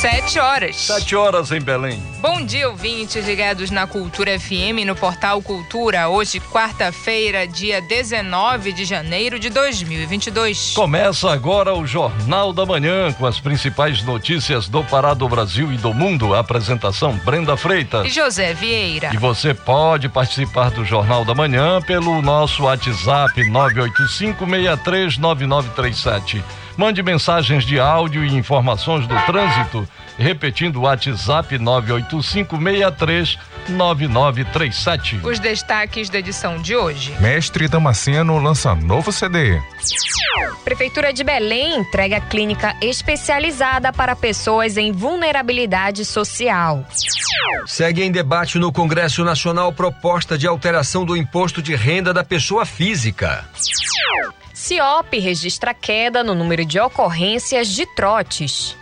Sete horas. Sete horas em Belém. Bom dia, ouvintes ligados na Cultura FM, no Portal Cultura. Hoje, quarta-feira, dia 19 de janeiro de 2022. Começa agora o Jornal da Manhã, com as principais notícias do Pará, do Brasil e do mundo. Apresentação Brenda Freitas. E José Vieira. E você pode participar do Jornal da Manhã pelo nosso WhatsApp 985639937. Mande mensagens de áudio e informações do trânsito, repetindo o WhatsApp 985639937. Os destaques da edição de hoje. Mestre Damasceno lança novo CD. Prefeitura de Belém entrega clínica especializada para pessoas em vulnerabilidade social. Segue em debate no Congresso Nacional proposta de alteração do imposto de renda da pessoa física. CIOP registra queda no número de ocorrências de trotes.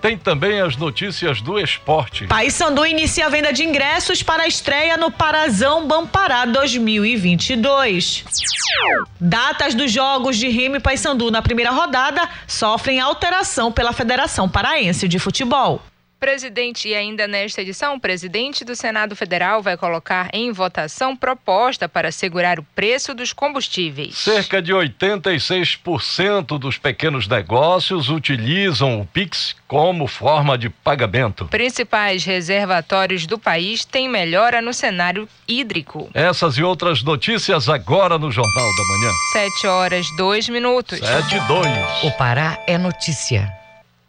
Tem também as notícias do esporte. Paysandu inicia a venda de ingressos para a estreia no Parazão Bampará 2022. Datas dos jogos de Remy e Paysandu na primeira rodada sofrem alteração pela Federação Paraense de Futebol. Presidente, e ainda nesta edição, o presidente do Senado Federal vai colocar em votação proposta para segurar o preço dos combustíveis. Cerca de 86% dos pequenos negócios utilizam o Pix como forma de pagamento. Principais reservatórios do país têm melhora no cenário hídrico. Essas e outras notícias agora no Jornal da Manhã. Sete horas, dois minutos. Sete e dois. O Pará é notícia.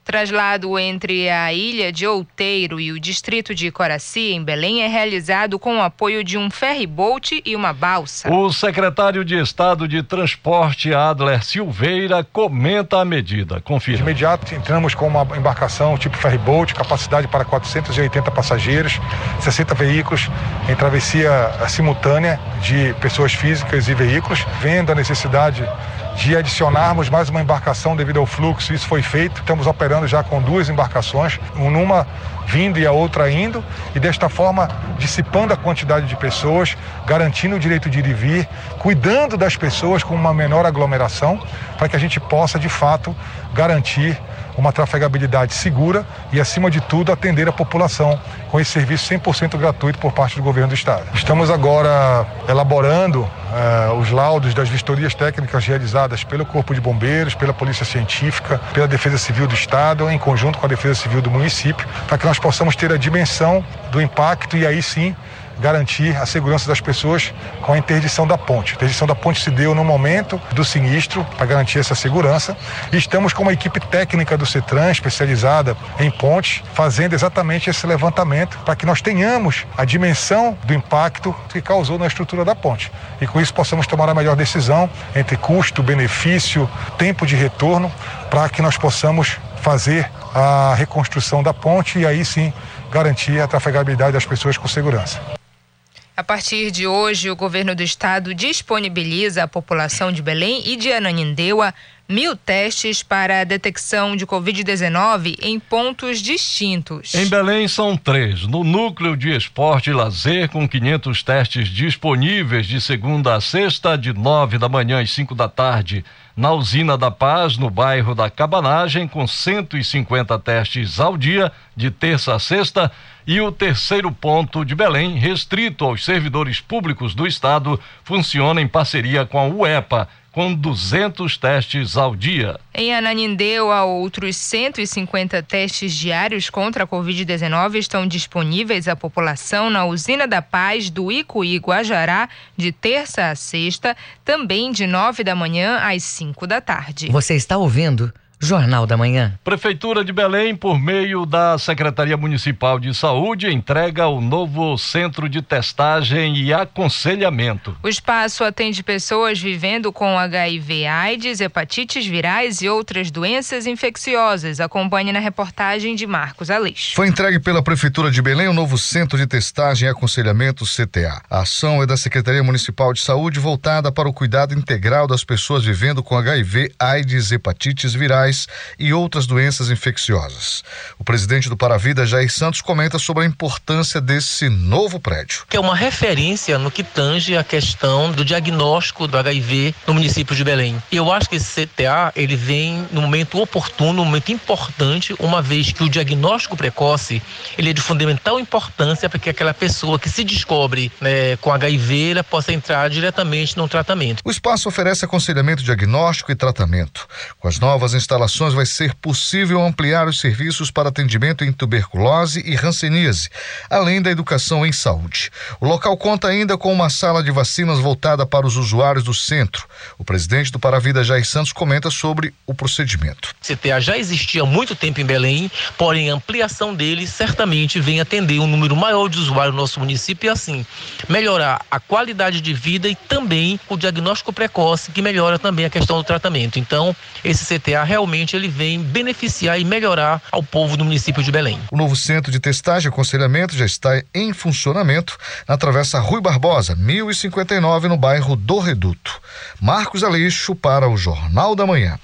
Traslado entre a ilha de Outeiro e o distrito de Coraci, em Belém, é realizado com o apoio de um ferryboat e uma balsa. O secretário de Estado de Transporte, Adler Silveira, comenta a medida. Confira. De imediato, entramos com uma embarcação tipo ferryboat, capacidade para 480 passageiros, 60 veículos, em travessia simultânea de pessoas físicas e veículos, vendo a necessidade de adicionarmos mais uma embarcação devido ao fluxo. Isso foi feito. Estamos operando já com duas embarcações, uma vindo e a outra indo, e desta forma dissipando a quantidade de pessoas, garantindo o direito de ir e vir, cuidando das pessoas com uma menor aglomeração, para que a gente possa de fato garantir uma trafegabilidade segura e, acima de tudo, atender a população com esse serviço 100% gratuito por parte do governo do Estado. Estamos agora elaborando uh, os laudos das vistorias técnicas realizadas pelo Corpo de Bombeiros, pela Polícia Científica, pela Defesa Civil do Estado, em conjunto com a Defesa Civil do município, para que nós possamos ter a dimensão do impacto e aí sim garantir a segurança das pessoas com a interdição da ponte. A interdição da ponte se deu no momento do sinistro para garantir essa segurança. E estamos com uma equipe técnica do CETRAN especializada em pontes, fazendo exatamente esse levantamento para que nós tenhamos a dimensão do impacto que causou na estrutura da ponte. E com isso possamos tomar a melhor decisão entre custo, benefício, tempo de retorno, para que nós possamos fazer a reconstrução da ponte e aí sim garantir a trafegabilidade das pessoas com segurança. A partir de hoje, o governo do estado disponibiliza à população de Belém e de Ananindeua mil testes para a detecção de Covid-19 em pontos distintos. Em Belém são três. No núcleo de esporte e lazer, com 500 testes disponíveis de segunda a sexta, de nove da manhã às cinco da tarde. Na usina da Paz, no bairro da Cabanagem, com 150 testes ao dia, de terça a sexta e o terceiro ponto de Belém, restrito aos servidores públicos do Estado, funciona em parceria com a UEPA, com 200 testes ao dia. Em Ananindeua, outros 150 testes diários contra a Covid-19 estão disponíveis à população na Usina da Paz do Icuí Guajará, de terça a sexta, também de nove da manhã às cinco da tarde. Você está ouvindo? Jornal da Manhã. Prefeitura de Belém, por meio da Secretaria Municipal de Saúde, entrega o novo centro de testagem e aconselhamento. O espaço atende pessoas vivendo com HIV, AIDS, hepatites virais e outras doenças infecciosas. Acompanhe na reportagem de Marcos Aleixo. Foi entregue pela Prefeitura de Belém o novo centro de testagem e aconselhamento CTA. A ação é da Secretaria Municipal de Saúde voltada para o cuidado integral das pessoas vivendo com HIV, AIDS, hepatites virais virais e outras doenças infecciosas. O presidente do Paravida, Jair Santos, comenta sobre a importância desse novo prédio. Que é uma referência no que tange a questão do diagnóstico do HIV no município de Belém. E eu acho que esse CTA ele vem no momento oportuno, no momento importante, uma vez que o diagnóstico precoce ele é de fundamental importância para que aquela pessoa que se descobre né, com HIV ela possa entrar diretamente no tratamento. O espaço oferece aconselhamento diagnóstico e tratamento. Com as novas instalações vai ser possível ampliar os serviços para atendimento em tuberculose e ranceníase, além da educação em saúde. O local conta ainda com uma sala de vacinas voltada para os usuários do centro. O presidente do Paravida, Jair Santos, comenta sobre o procedimento. CTA já existia há muito tempo em Belém, porém a ampliação dele certamente vem atender um número maior de usuários no nosso município e assim melhorar a qualidade de vida e também o diagnóstico precoce, que melhora também a questão do tratamento. Então, esse CTA realmente ele vem beneficiar e melhorar ao povo do município de Belém. O novo centro de testagem e aconselhamento já está em funcionamento na Travessa Rui Barbosa, 1059, no bairro do Reduto. Marcos Aleixo para o Jornal da Manhã.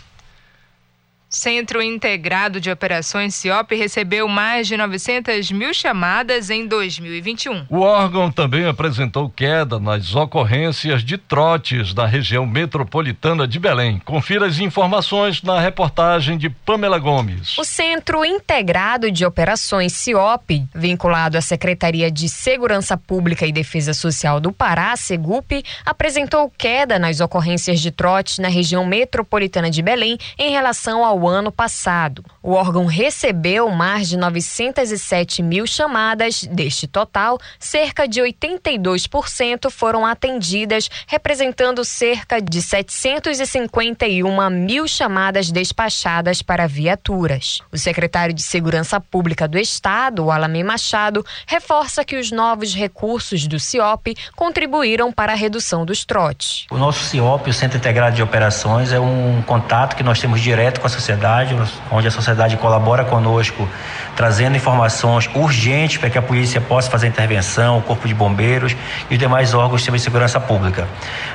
Centro Integrado de Operações CIOP recebeu mais de 900 mil chamadas em 2021. O órgão também apresentou queda nas ocorrências de trotes da região metropolitana de Belém. Confira as informações na reportagem de Pamela Gomes. O Centro Integrado de Operações CIOP, vinculado à Secretaria de Segurança Pública e Defesa Social do Pará, SEGUP, apresentou queda nas ocorrências de trote na região metropolitana de Belém em relação ao ano passado. O órgão recebeu mais de 907 mil chamadas, deste total, cerca de 82% foram atendidas, representando cerca de 751 mil chamadas despachadas para viaturas. O secretário de Segurança Pública do Estado, Alamir Machado, reforça que os novos recursos do CIOP contribuíram para a redução dos trotes. O nosso CIOP, o Centro Integrado de Operações, é um contato que nós temos direto com a sociedade sociedade, onde a sociedade colabora conosco, trazendo informações urgentes para que a polícia possa fazer intervenção, o Corpo de Bombeiros e os demais órgãos de segurança pública.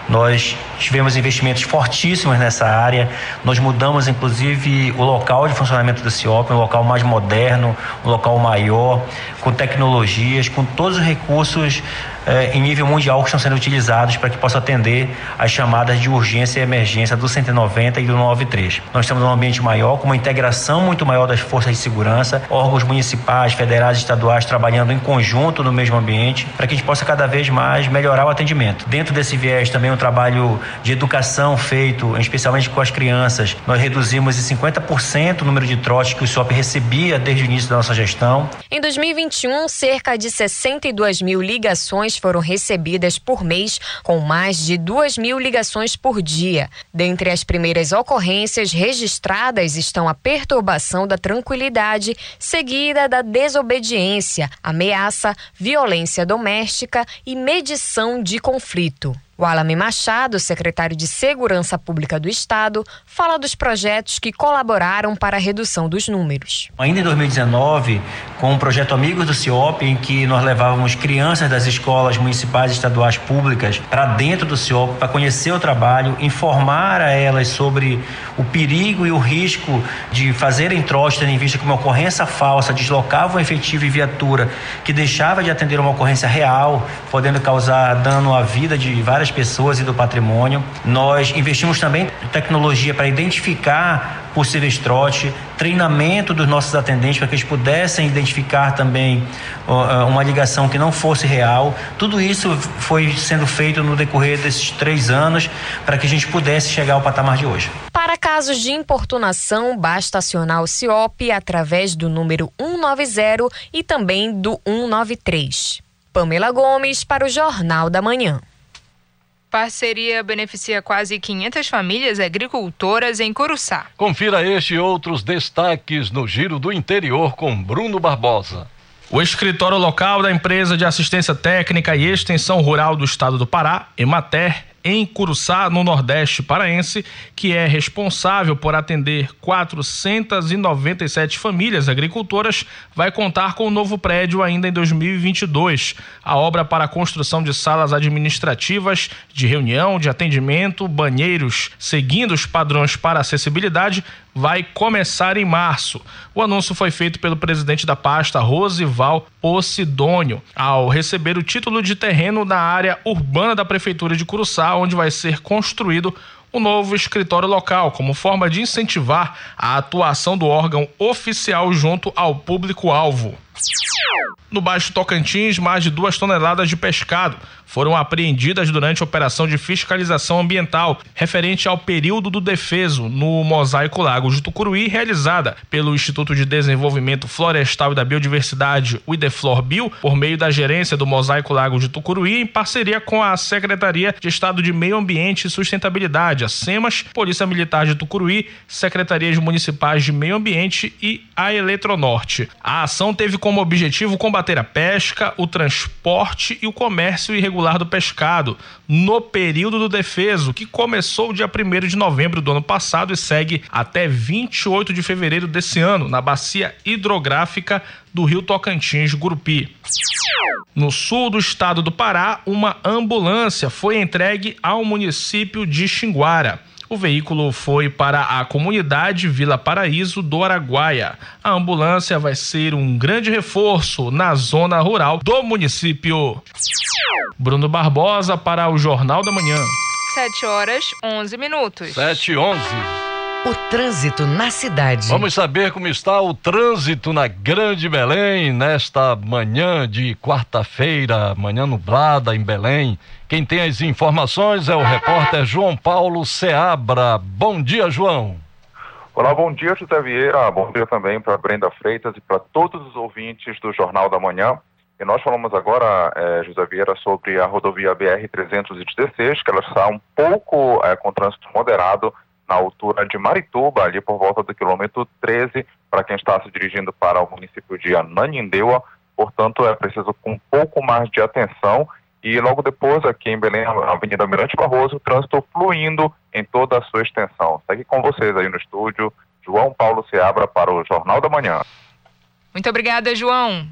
Nós tivemos investimentos fortíssimos nessa área, nós mudamos inclusive o local de funcionamento do CIOP, um local mais moderno, um local maior, com tecnologias, com todos os recursos eh, em nível mundial que estão sendo utilizados para que possa atender as chamadas de urgência e emergência do 190 e do 93. Nós estamos num ambiente maior, com uma integração muito maior das forças de segurança, órgãos municipais, federais e estaduais trabalhando em conjunto no mesmo ambiente, para que a gente possa cada vez mais melhorar o atendimento. Dentro desse viés também um trabalho de educação feito, especialmente com as crianças. Nós reduzimos em 50% o número de trotes que o SOP recebia desde o início da nossa gestão. Em 2021, cerca de 62 mil ligações foram recebidas por mês, com mais de 2 mil ligações por dia. Dentre as primeiras ocorrências registradas estão a perturbação da tranquilidade, seguida da desobediência, ameaça, violência doméstica e medição de conflito. O Alame Machado, secretário de Segurança Pública do Estado, fala dos projetos que colaboraram para a redução dos números. Ainda em 2019, com o projeto Amigos do CIOP, em que nós levávamos crianças das escolas municipais e estaduais públicas para dentro do CIOP para conhecer o trabalho, informar a elas sobre o perigo e o risco de fazerem trote, em vista que uma ocorrência falsa deslocava um efetivo e viatura que deixava de atender uma ocorrência real, podendo causar dano à vida de várias das pessoas e do patrimônio. Nós investimos também em tecnologia para identificar possíveis trote, treinamento dos nossos atendentes para que eles pudessem identificar também uma ligação que não fosse real. Tudo isso foi sendo feito no decorrer desses três anos para que a gente pudesse chegar ao patamar de hoje. Para casos de importunação, basta acionar o CIOP através do número 190 e também do 193. Pamela Gomes para o Jornal da Manhã. Parceria beneficia quase 500 famílias agricultoras em Curuçá. Confira este e outros destaques no Giro do Interior com Bruno Barbosa. O escritório local da empresa de assistência técnica e extensão rural do estado do Pará, Emater, em Curuçá, no Nordeste paraense, que é responsável por atender 497 famílias agricultoras, vai contar com um novo prédio ainda em 2022. A obra para a construção de salas administrativas, de reunião, de atendimento, banheiros, seguindo os padrões para acessibilidade, vai começar em março. O anúncio foi feito pelo presidente da pasta, Rosival Posidônio, ao receber o título de terreno na área urbana da Prefeitura de Curuçá, onde vai ser construído o um novo escritório local, como forma de incentivar a atuação do órgão oficial junto ao público-alvo. No Baixo Tocantins, mais de duas toneladas de pescado foram apreendidas durante a operação de fiscalização ambiental referente ao período do defeso no Mosaico Lago de Tucuruí, realizada pelo Instituto de Desenvolvimento Florestal e da Biodiversidade, o IDEFLOR Bio, por meio da gerência do Mosaico Lago de Tucuruí, em parceria com a Secretaria de Estado de Meio Ambiente e Sustentabilidade, a SEMAS, Polícia Militar de Tucuruí, Secretarias Municipais de Meio Ambiente e a Eletronorte. A ação teve como objetivo combater a pesca, o transporte e o comércio irregular do pescado no período do defeso, que começou dia 1 de novembro do ano passado e segue até 28 de fevereiro desse ano, na bacia hidrográfica do rio Tocantins, Gurupi. No sul do estado do Pará, uma ambulância foi entregue ao município de Xinguara. O veículo foi para a comunidade Vila Paraíso do Araguaia. A ambulância vai ser um grande reforço na zona rural do município. Bruno Barbosa para o Jornal da Manhã. 7 horas 11 minutos. 7 e 11. O trânsito na cidade. Vamos saber como está o trânsito na Grande Belém nesta manhã de quarta-feira, manhã nublada em Belém. Quem tem as informações é o repórter João Paulo Seabra. Bom dia, João. Olá, bom dia, José Vieira. Bom dia também para Brenda Freitas e para todos os ouvintes do Jornal da Manhã. E nós falamos agora, eh, José Vieira, sobre a rodovia BR-316, que ela está um pouco eh, com trânsito moderado na altura de Marituba, ali por volta do quilômetro 13, para quem está se dirigindo para o município de Ananindeua. Portanto, é preciso com um pouco mais de atenção. E logo depois, aqui em Belém, a Avenida Mirante Barroso, o trânsito fluindo em toda a sua extensão. Segue com vocês aí no estúdio, João Paulo Seabra para o Jornal da Manhã. Muito obrigada, João.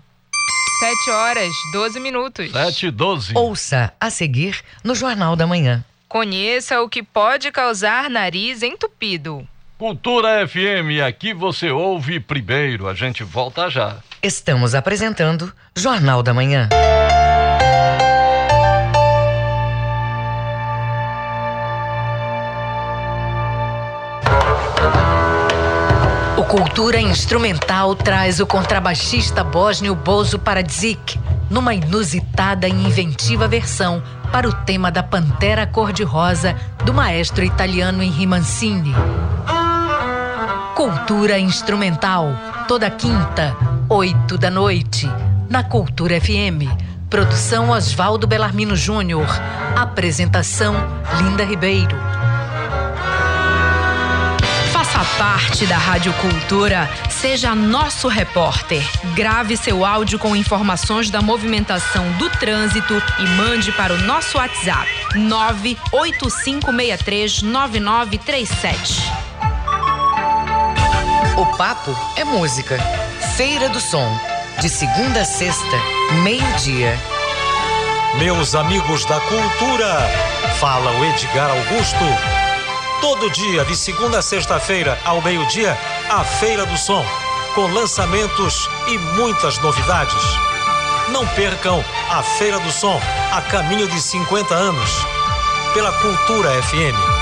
7 horas, 12 minutos. 7 e 12. Ouça a seguir no Jornal da Manhã. Conheça o que pode causar nariz entupido. Cultura FM, aqui você ouve primeiro. A gente volta já. Estamos apresentando Jornal da Manhã. O Cultura Instrumental traz o contrabaixista bósnio Bozo Paradzik numa inusitada e inventiva versão para o tema da Pantera Cor-de-Rosa do maestro italiano Henri Mancini. Cultura Instrumental, toda quinta, oito da noite, na Cultura FM. Produção Oswaldo Belarmino Júnior. Apresentação Linda Ribeiro. Parte da Rádio Cultura. Seja nosso repórter. Grave seu áudio com informações da movimentação do trânsito e mande para o nosso WhatsApp 985639937. O papo é música. Feira do Som. De segunda a sexta, meio-dia. Meus amigos da cultura, fala o Edgar Augusto. Todo dia, de segunda a sexta-feira, ao meio-dia, a Feira do Som, com lançamentos e muitas novidades. Não percam a Feira do Som, a caminho de 50 anos, pela Cultura FM.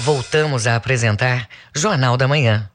Voltamos a apresentar Jornal da Manhã.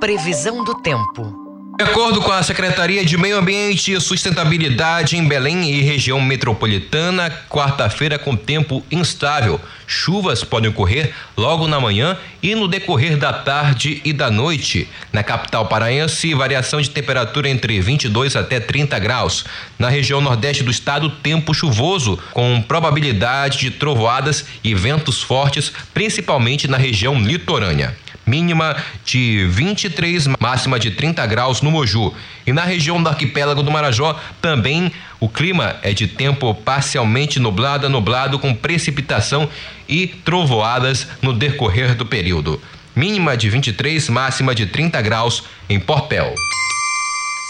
Previsão do tempo. De acordo com a Secretaria de Meio Ambiente e Sustentabilidade em Belém e região metropolitana, quarta-feira com tempo instável. Chuvas podem ocorrer logo na manhã e no decorrer da tarde e da noite. Na capital paraense, variação de temperatura entre 22 até 30 graus. Na região nordeste do estado, tempo chuvoso, com probabilidade de trovoadas e ventos fortes, principalmente na região litorânea mínima de 23, máxima de 30 graus no Moju. E na região do arquipélago do Marajó, também o clima é de tempo parcialmente nublado, nublado com precipitação e trovoadas no decorrer do período. Mínima de 23, máxima de 30 graus em Portel.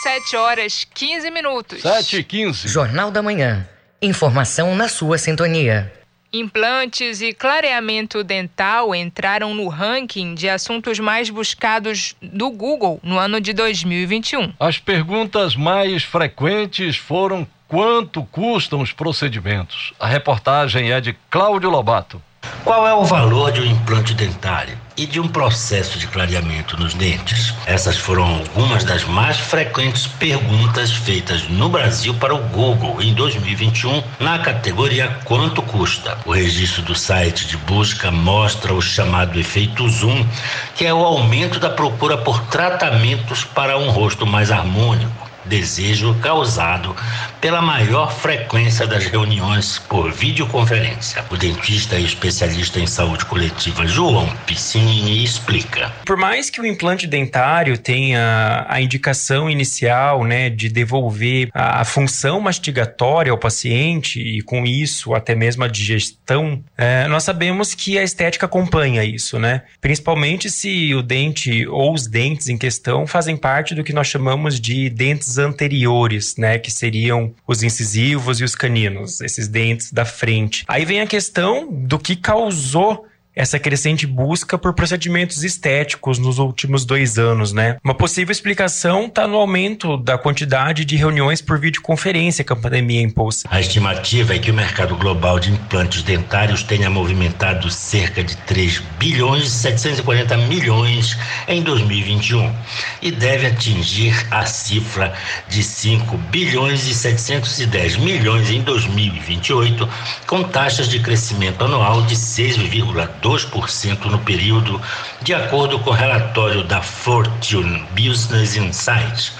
7 horas 15 minutos. 7 e 15. Jornal da Manhã. Informação na sua sintonia. Implantes e clareamento dental entraram no ranking de assuntos mais buscados do Google no ano de 2021. As perguntas mais frequentes foram quanto custam os procedimentos. A reportagem é de Cláudio Lobato. Qual é o valor de um implante dentário e de um processo de clareamento nos dentes? Essas foram algumas das mais frequentes perguntas feitas no Brasil para o Google em 2021 na categoria Quanto custa? O registro do site de busca mostra o chamado efeito zoom, que é o aumento da procura por tratamentos para um rosto mais harmônico desejo causado pela maior frequência das reuniões por videoconferência. O dentista e especialista em saúde coletiva João Piscinini explica. Por mais que o implante dentário tenha a indicação inicial, né, de devolver a função mastigatória ao paciente e com isso até mesmo a digestão, é, nós sabemos que a estética acompanha isso, né? Principalmente se o dente ou os dentes em questão fazem parte do que nós chamamos de dentes anteriores, né, que seriam os incisivos e os caninos, esses dentes da frente. Aí vem a questão do que causou essa crescente busca por procedimentos estéticos nos últimos dois anos, né? Uma possível explicação está no aumento da quantidade de reuniões por videoconferência que a pandemia impôs. A estimativa é que o mercado global de implantes dentários tenha movimentado cerca de 3 bilhões e 740 milhões em 2021 e deve atingir a cifra de 5 bilhões e 710 milhões em 2028, com taxas de crescimento anual de 6,2 2% no período, de acordo com o relatório da Fortune Business Insights.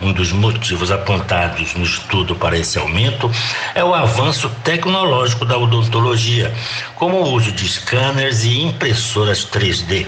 Um dos motivos apontados no estudo para esse aumento é o avanço tecnológico da odontologia, como o uso de scanners e impressoras 3D.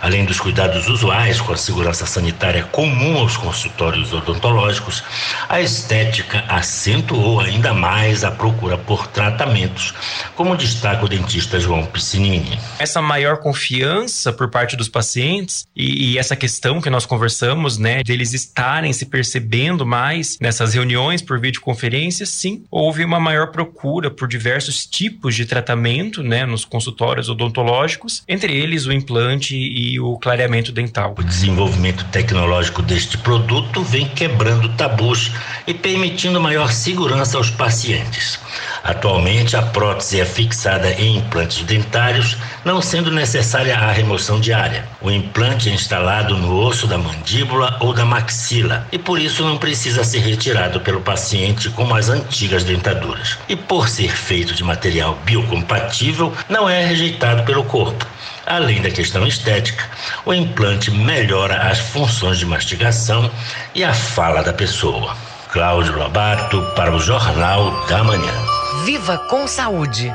Além dos cuidados usuais com a segurança sanitária comum aos consultórios odontológicos, a estética acentuou ainda mais a procura por tratamentos, como destaca o dentista João Piscinini. Essa maior confiança por parte dos pacientes e, e essa questão que nós conversamos, né, deles estarem se percebendo mais nessas reuniões por videoconferência, sim, houve uma maior procura por diversos tipos de tratamento, né, nos consultórios odontológicos, entre eles o implante e o clareamento dental. O desenvolvimento tecnológico deste produto vem quebrando tabus e permitindo maior segurança aos pacientes. Atualmente, a prótese é fixada em implantes dentários, não sendo necessária a remoção diária. O implante é instalado no osso da mandíbula ou da maxila e por isso não precisa ser retirado pelo paciente como as antigas dentaduras. E por ser feito de material biocompatível, não é rejeitado pelo corpo. Além da questão estética, o implante melhora as funções de mastigação e a fala da pessoa. Cláudio Lobato para o Jornal da Manhã. Viva com saúde!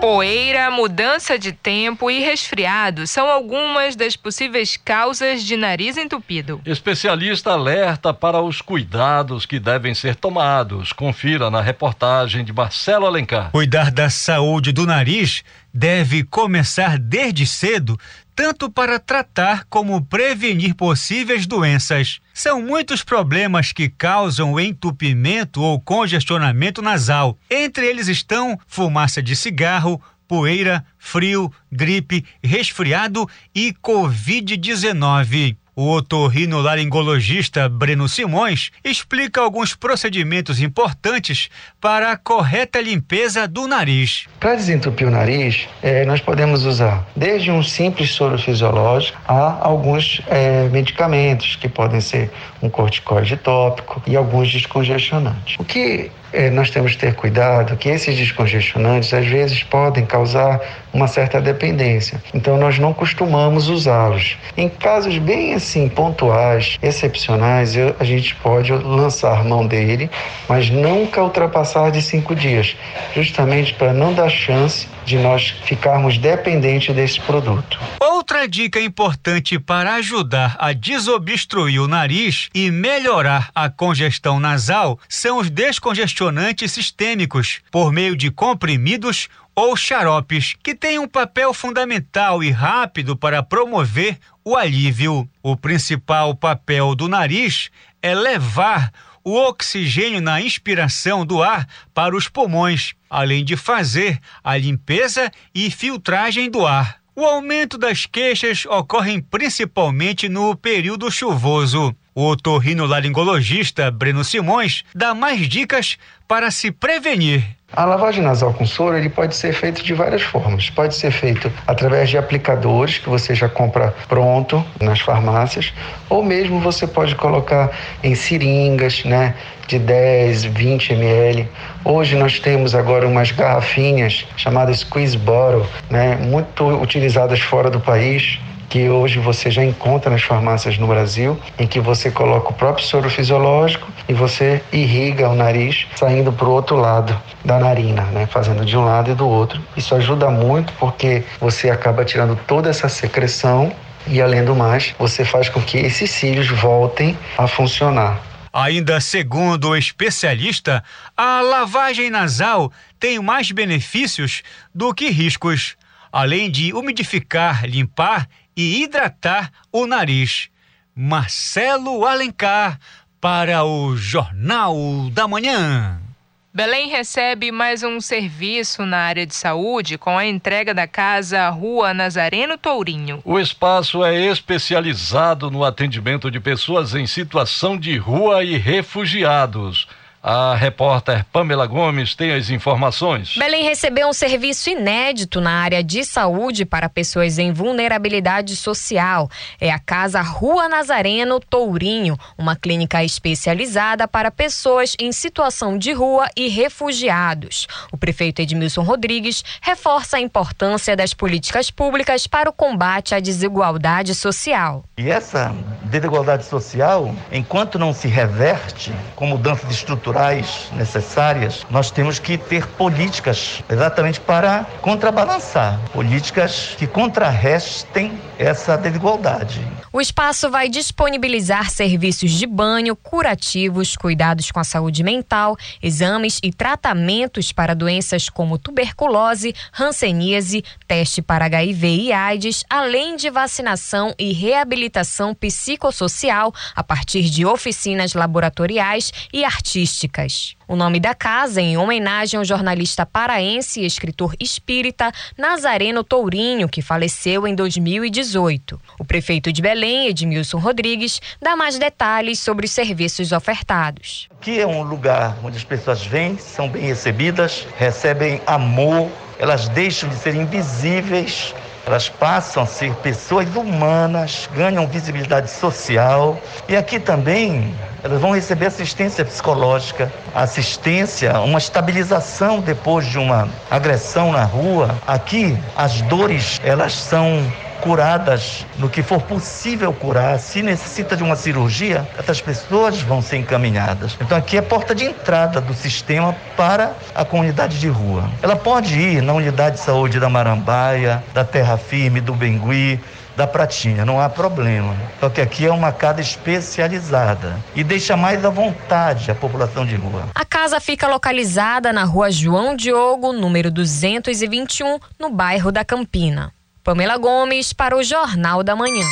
Poeira, mudança de tempo e resfriado são algumas das possíveis causas de nariz entupido. Especialista alerta para os cuidados que devem ser tomados. Confira na reportagem de Marcelo Alencar. Cuidar da saúde do nariz deve começar desde cedo, tanto para tratar como prevenir possíveis doenças. São muitos problemas que causam entupimento ou congestionamento nasal. Entre eles estão fumaça de cigarro, poeira, frio, gripe, resfriado e Covid-19. O otorrinolaringologista Breno Simões explica alguns procedimentos importantes para a correta limpeza do nariz. Para desentupir o nariz, eh, nós podemos usar desde um simples soro fisiológico a alguns eh, medicamentos, que podem ser um corticoide tópico e alguns descongestionantes. O que é, nós temos que ter cuidado que esses descongestionantes às vezes podem causar uma certa dependência. Então nós não costumamos usá-los. Em casos bem assim pontuais, excepcionais, eu, a gente pode lançar mão dele, mas nunca ultrapassar de cinco dias, justamente para não dar chance de nós ficarmos dependentes desse produto. Outra dica importante para ajudar a desobstruir o nariz e melhorar a congestão nasal são os descongestionantes sistêmicos, por meio de comprimidos ou xaropes, que têm um papel fundamental e rápido para promover o alívio. O principal papel do nariz é levar o oxigênio na inspiração do ar para os pulmões, além de fazer a limpeza e filtragem do ar. O aumento das queixas ocorre principalmente no período chuvoso. O otorrinolaringologista Breno Simões dá mais dicas para se prevenir. A lavagem nasal com soro ele pode ser feito de várias formas. Pode ser feito através de aplicadores que você já compra pronto nas farmácias, ou mesmo você pode colocar em seringas, né, de 10, 20 ml. Hoje nós temos agora umas garrafinhas chamadas squeeze bottle, né, muito utilizadas fora do país que hoje você já encontra nas farmácias no Brasil, em que você coloca o próprio soro fisiológico e você irriga o nariz saindo para o outro lado da narina, né? fazendo de um lado e do outro. Isso ajuda muito porque você acaba tirando toda essa secreção e, além do mais, você faz com que esses cílios voltem a funcionar. Ainda segundo o especialista, a lavagem nasal tem mais benefícios do que riscos, além de umidificar, limpar e hidratar o nariz. Marcelo Alencar para o Jornal da Manhã. Belém recebe mais um serviço na área de saúde com a entrega da casa Rua Nazareno Tourinho. O espaço é especializado no atendimento de pessoas em situação de rua e refugiados. A repórter Pamela Gomes tem as informações. Belém recebeu um serviço inédito na área de saúde para pessoas em vulnerabilidade social. É a Casa Rua Nazareno Tourinho, uma clínica especializada para pessoas em situação de rua e refugiados. O prefeito Edmilson Rodrigues reforça a importância das políticas públicas para o combate à desigualdade social. E essa desigualdade social, enquanto não se reverte com mudanças estruturais, necessárias, nós temos que ter políticas exatamente para contrabalançar, políticas que contrarrestem essa desigualdade. O espaço vai disponibilizar serviços de banho, curativos, cuidados com a saúde mental, exames e tratamentos para doenças como tuberculose, hanseníase, teste para HIV e AIDS, além de vacinação e reabilitação psicossocial a partir de oficinas laboratoriais e artísticas. O nome da casa, em homenagem ao jornalista paraense e escritor espírita Nazareno Tourinho, que faleceu em 2018. O prefeito de Belém, Edmilson Rodrigues, dá mais detalhes sobre os serviços ofertados. Aqui é um lugar onde as pessoas vêm, são bem recebidas, recebem amor, elas deixam de ser invisíveis elas passam a ser pessoas humanas, ganham visibilidade social e aqui também elas vão receber assistência psicológica, assistência, uma estabilização depois de uma agressão na rua. Aqui as dores elas são curadas no que for possível curar. Se necessita de uma cirurgia, essas pessoas vão ser encaminhadas. Então aqui é porta de entrada do sistema para a comunidade de rua. Ela pode ir na unidade de saúde da Marambaia, da Terra Firme, do Bengui, da Pratinha, não há problema. Só que aqui é uma casa especializada e deixa mais à vontade a população de rua. A casa fica localizada na rua João Diogo, número 221, no bairro da Campina. Pamela Gomes para o Jornal da Manhã.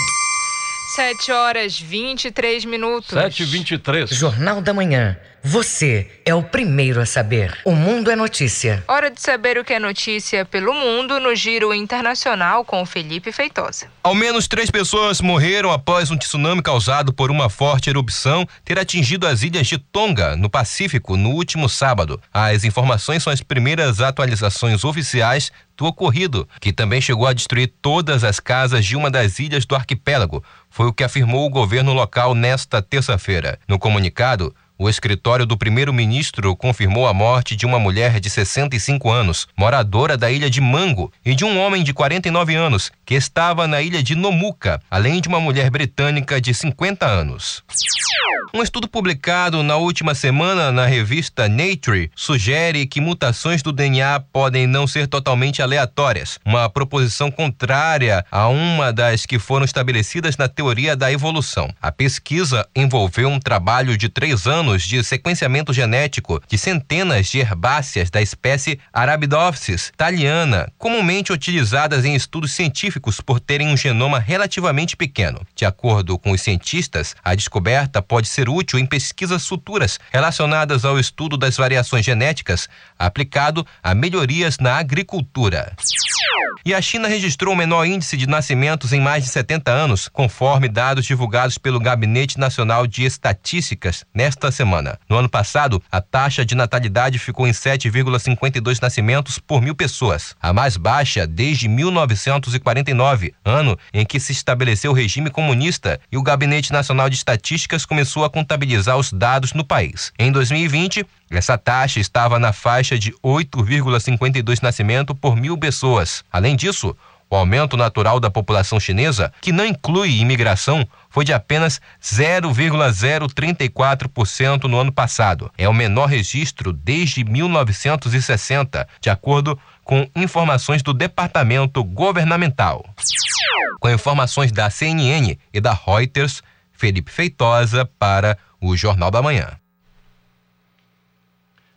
7 horas 23 minutos. 7 e 23 Jornal da Manhã. Você é o primeiro a saber. O Mundo é Notícia. Hora de saber o que é notícia pelo mundo no Giro Internacional com Felipe Feitosa. Ao menos três pessoas morreram após um tsunami causado por uma forte erupção ter atingido as ilhas de Tonga, no Pacífico, no último sábado. As informações são as primeiras atualizações oficiais do ocorrido, que também chegou a destruir todas as casas de uma das ilhas do arquipélago. Foi o que afirmou o governo local nesta terça-feira. No comunicado, o escritório do primeiro-ministro confirmou a morte de uma mulher de 65 anos, moradora da ilha de Mango, e de um homem de 49 anos, que estava na ilha de Nomuka, além de uma mulher britânica de 50 anos. Um estudo publicado na última semana na revista Nature sugere que mutações do DNA podem não ser totalmente aleatórias, uma proposição contrária a uma das que foram estabelecidas na teoria da evolução. A pesquisa envolveu um trabalho de três anos de sequenciamento genético de centenas de herbáceas da espécie Arabidopsis thaliana, comumente utilizadas em estudos científicos por terem um genoma relativamente pequeno. De acordo com os cientistas, a descoberta pode ser útil em pesquisas futuras relacionadas ao estudo das variações genéticas aplicado a melhorias na agricultura. E a China registrou o menor índice de nascimentos em mais de 70 anos, conforme dados divulgados pelo Gabinete Nacional de Estatísticas nesta semana. No ano passado, a taxa de natalidade ficou em 7,52 nascimentos por mil pessoas, a mais baixa desde 1949, ano em que se estabeleceu o regime comunista e o Gabinete Nacional de Estatísticas começou a contabilizar os dados no país. Em 2020, essa taxa estava na faixa de 8,52 nascimento por mil pessoas. Além disso, o aumento natural da população chinesa, que não inclui imigração, foi de apenas 0,034% no ano passado. É o menor registro desde 1960, de acordo com informações do Departamento Governamental. Com informações da CNN e da Reuters, Felipe Feitosa para o Jornal da Manhã.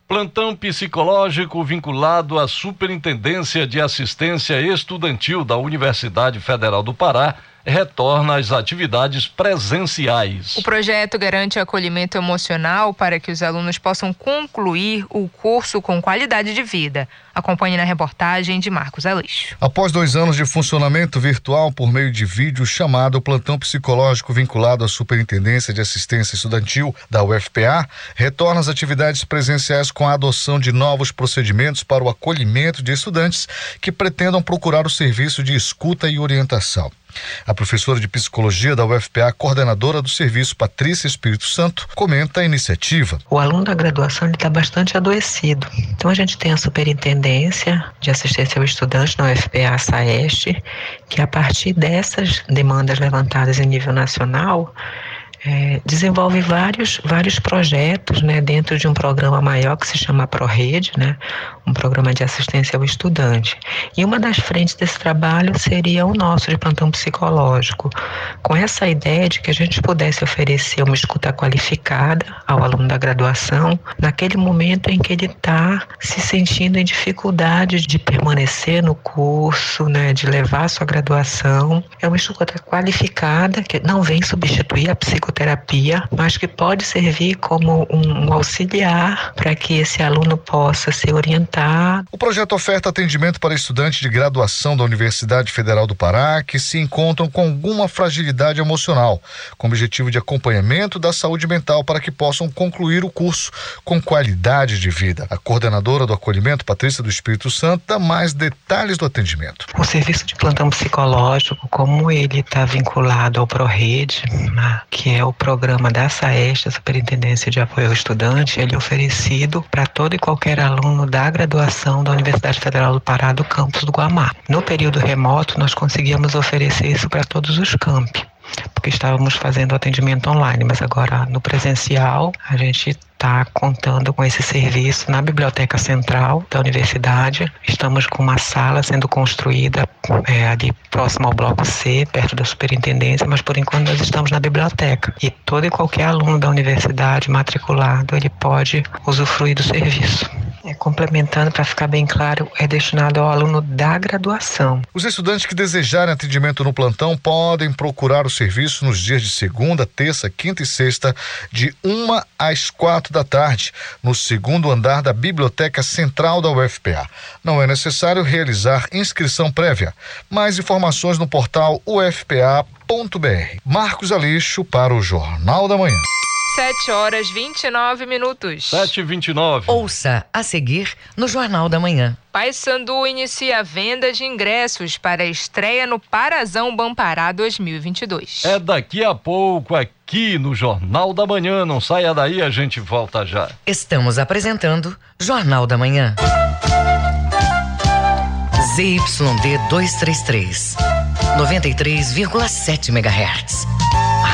Plantão psicológico vinculado à Superintendência de Assistência Estudantil da Universidade Federal do Pará retorna às atividades presenciais. O projeto garante acolhimento emocional para que os alunos possam concluir o curso com qualidade de vida. Acompanhe na reportagem de Marcos Aleixo. Após dois anos de funcionamento virtual por meio de vídeo chamado o plantão psicológico vinculado à Superintendência de Assistência Estudantil da UFPA, retorna às atividades presenciais com a adoção de novos procedimentos para o acolhimento de estudantes que pretendam procurar o serviço de escuta e orientação. A professora de psicologia da UFPA, coordenadora do serviço, Patrícia Espírito Santo, comenta a iniciativa. O aluno da graduação está bastante adoecido. Então a gente tem a superintendência de assistência ao estudante na UFPA SAEST, que a partir dessas demandas levantadas em nível nacional, é, desenvolve vários, vários projetos né, dentro de um programa maior que se chama ProRede, né, um programa de assistência ao estudante. E uma das frentes desse trabalho seria o nosso de plantão psicológico, com essa ideia de que a gente pudesse oferecer uma escuta qualificada ao aluno da graduação naquele momento em que ele está se sentindo em dificuldade de permanecer no curso, né, de levar a sua graduação. É uma escuta qualificada que não vem substituir a psicoterapia mas que pode servir como um auxiliar para que esse aluno possa ser orientado. O projeto oferta atendimento para estudantes de graduação da Universidade Federal do Pará que se encontram com alguma fragilidade emocional, com objetivo de acompanhamento da saúde mental para que possam concluir o curso com qualidade de vida. A coordenadora do acolhimento, Patrícia do Espírito Santo, dá mais detalhes do atendimento. O serviço de plantão psicológico, como ele está vinculado ao ProRede, né, que é é o programa da SAEST, a Superintendência de Apoio ao Estudante, ele é oferecido para todo e qualquer aluno da graduação da Universidade Federal do Pará do campus do Guamá. No período remoto, nós conseguíamos oferecer isso para todos os campi porque estávamos fazendo atendimento online, mas agora no presencial a gente está contando com esse serviço na Biblioteca Central da Universidade. Estamos com uma sala sendo construída é, ali próximo ao Bloco C, perto da Superintendência, mas por enquanto nós estamos na biblioteca. E todo e qualquer aluno da universidade matriculado, ele pode usufruir do serviço. É, complementando, para ficar bem claro, é destinado ao aluno da graduação. Os estudantes que desejarem atendimento no plantão podem procurar o serviço nos dias de segunda, terça, quinta e sexta, de uma às quatro da tarde, no segundo andar da Biblioteca Central da UFPA. Não é necessário realizar inscrição prévia. Mais informações no portal ufpa.br. Marcos Alixo para o Jornal da Manhã. 7 horas 29 minutos. 7 e 29 Ouça a seguir no Jornal da Manhã. Paysandu inicia a venda de ingressos para a estreia no Parazão Bampará 2022. É daqui a pouco aqui no Jornal da Manhã. Não saia daí, a gente volta já. Estamos apresentando Jornal da Manhã. ZYD 233, 93,7 MHz.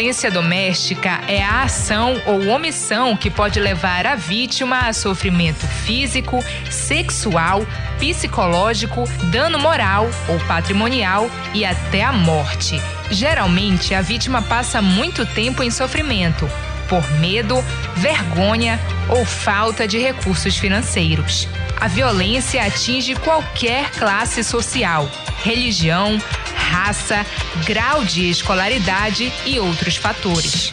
Violência doméstica é a ação ou omissão que pode levar a vítima a sofrimento físico, sexual, psicológico, dano moral ou patrimonial e até a morte. Geralmente, a vítima passa muito tempo em sofrimento por medo, vergonha ou falta de recursos financeiros. A violência atinge qualquer classe social, religião, raça, grau de escolaridade e outros fatores.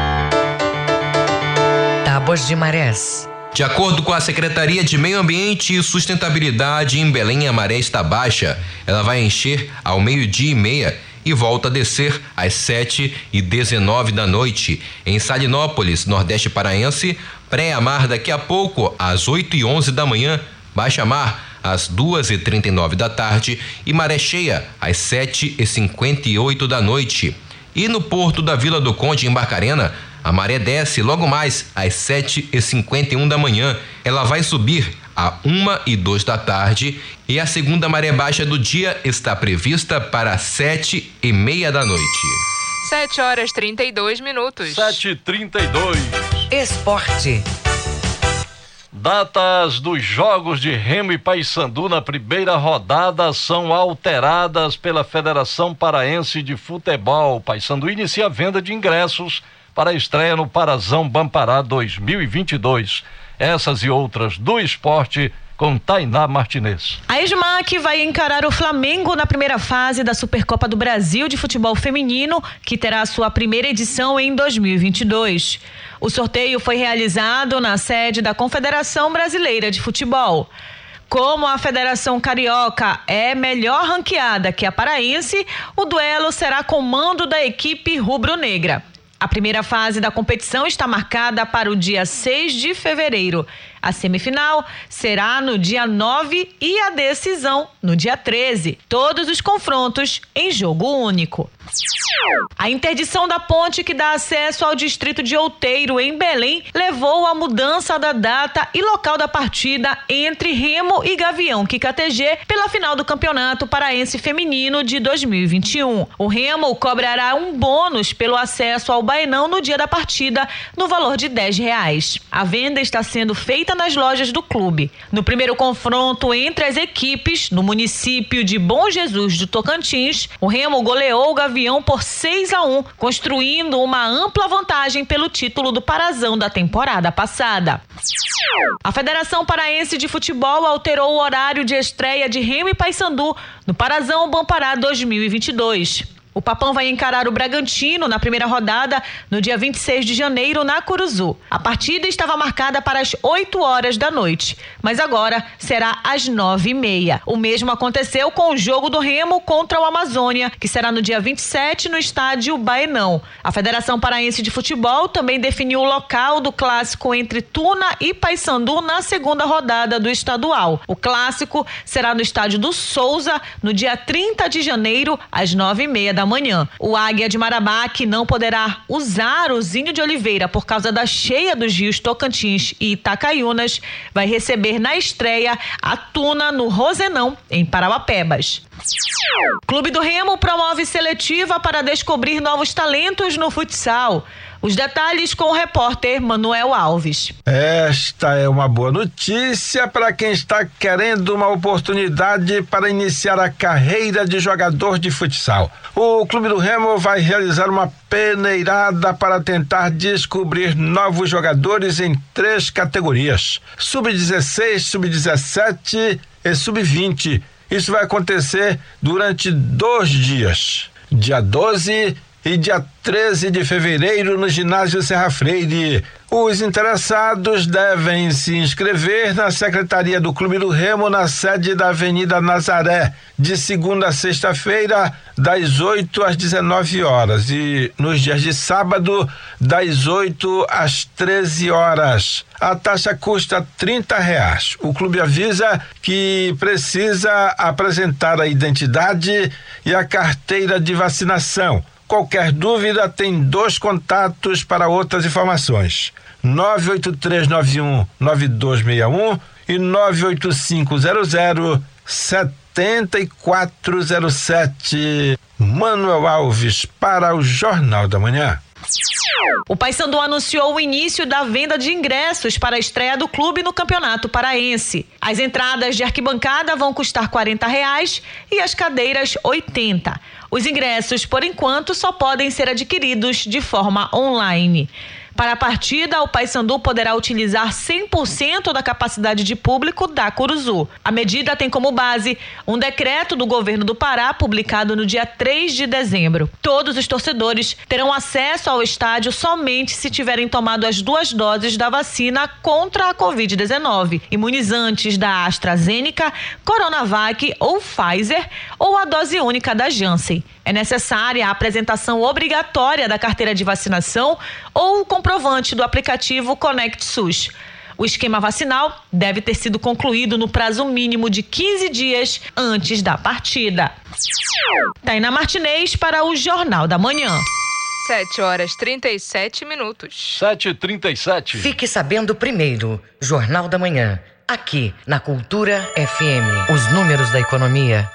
Tábuas de Marés. De acordo com a Secretaria de Meio Ambiente e Sustentabilidade, em Belém a maré está baixa. Ela vai encher ao meio-dia e meia e volta a descer às 7 e 19 da noite. Em Salinópolis, Nordeste Paraense, pré-amar daqui a pouco, às 8 e 11 da manhã, baixa mar às 2 e 39 da tarde e maré cheia às 7 e 58 da noite. E no porto da Vila do Conde, em Barcarena, a maré desce logo mais às 7 e 51 da manhã. Ela vai subir a uma e dois da tarde e a segunda maré baixa do dia está prevista para sete e meia da noite. 7 horas 32 minutos. 7h32. Esporte. Datas dos jogos de Remo e Paysandu na primeira rodada são alteradas pela Federação Paraense de Futebol. Paysandu inicia a venda de ingressos para a estreia no Parazão Bampará 2022. Essas e outras do esporte com Tainá Martinez. A Esmac vai encarar o Flamengo na primeira fase da Supercopa do Brasil de Futebol Feminino, que terá sua primeira edição em 2022. O sorteio foi realizado na sede da Confederação Brasileira de Futebol. Como a Federação Carioca é melhor ranqueada que a paraense, o duelo será comando da equipe rubro-negra. A primeira fase da competição está marcada para o dia 6 de fevereiro. A semifinal será no dia 9 e a decisão no dia 13. Todos os confrontos em jogo único. A interdição da ponte que dá acesso ao distrito de Outeiro, em Belém, levou à mudança da data e local da partida entre Remo e Gavião KTG pela final do Campeonato Paraense Feminino de 2021. O Remo cobrará um bônus pelo acesso ao Baenão no dia da partida, no valor de 10 reais. A venda está sendo feita nas lojas do clube. No primeiro confronto entre as equipes, no município de Bom Jesus do Tocantins, o Remo goleou o Gavião por 6 a 1, construindo uma ampla vantagem pelo título do Parazão da temporada passada. A Federação Paraense de Futebol alterou o horário de estreia de Remo e Paysandu no Parazão Bampará 2022. O Papão vai encarar o Bragantino na primeira rodada no dia 26 de janeiro na Curuzu. A partida estava marcada para as 8 horas da noite, mas agora será às 9 e meia. O mesmo aconteceu com o jogo do Remo contra o Amazônia, que será no dia 27 no estádio Baenão. A Federação Paraense de Futebol também definiu o local do clássico entre Tuna e Paysandu na segunda rodada do estadual. O clássico será no estádio do Souza no dia 30 de janeiro às 9 e meia da da manhã. O Águia de Marabá, que não poderá usar o Zinho de Oliveira por causa da cheia dos rios Tocantins e Itacaiunas, vai receber na estreia a Tuna no Rosenão, em Parauapebas. Clube do Remo promove seletiva para descobrir novos talentos no futsal. Os detalhes com o repórter Manuel Alves. Esta é uma boa notícia para quem está querendo uma oportunidade para iniciar a carreira de jogador de futsal. O Clube do Remo vai realizar uma peneirada para tentar descobrir novos jogadores em três categorias: sub-16, sub-17 e sub-20. Isso vai acontecer durante dois dias. Dia 12 e dia 13 de fevereiro no ginásio Serra Freire. Os interessados devem se inscrever na secretaria do Clube do Remo na sede da Avenida Nazaré, de segunda a sexta-feira, das 8 às 19 horas e nos dias de sábado, das 8 às 13 horas. A taxa custa 30 reais. O clube avisa que precisa apresentar a identidade e a carteira de vacinação. Qualquer dúvida, tem dois contatos para outras informações: 98391 9261 e 98500 7407. Manuel Alves para o Jornal da Manhã. O Paysandu anunciou o início da venda de ingressos para a estreia do clube no Campeonato Paraense. As entradas de arquibancada vão custar R$ reais e as cadeiras R$ 80. Os ingressos, por enquanto, só podem ser adquiridos de forma online. Para a partida, o Paysandu poderá utilizar 100% da capacidade de público da Curuzu. A medida tem como base um decreto do governo do Pará publicado no dia 3 de dezembro. Todos os torcedores terão acesso ao estádio somente se tiverem tomado as duas doses da vacina contra a Covid-19, imunizantes da AstraZeneca, Coronavac ou Pfizer ou a dose única da Janssen. É necessária a apresentação obrigatória da carteira de vacinação ou o comprovante do aplicativo Conect SUS. O esquema vacinal deve ter sido concluído no prazo mínimo de 15 dias antes da partida. Taina Martinez para o Jornal da Manhã. 7 horas 37 minutos. 7h37. Fique sabendo primeiro, Jornal da Manhã, aqui na Cultura FM. Os números da economia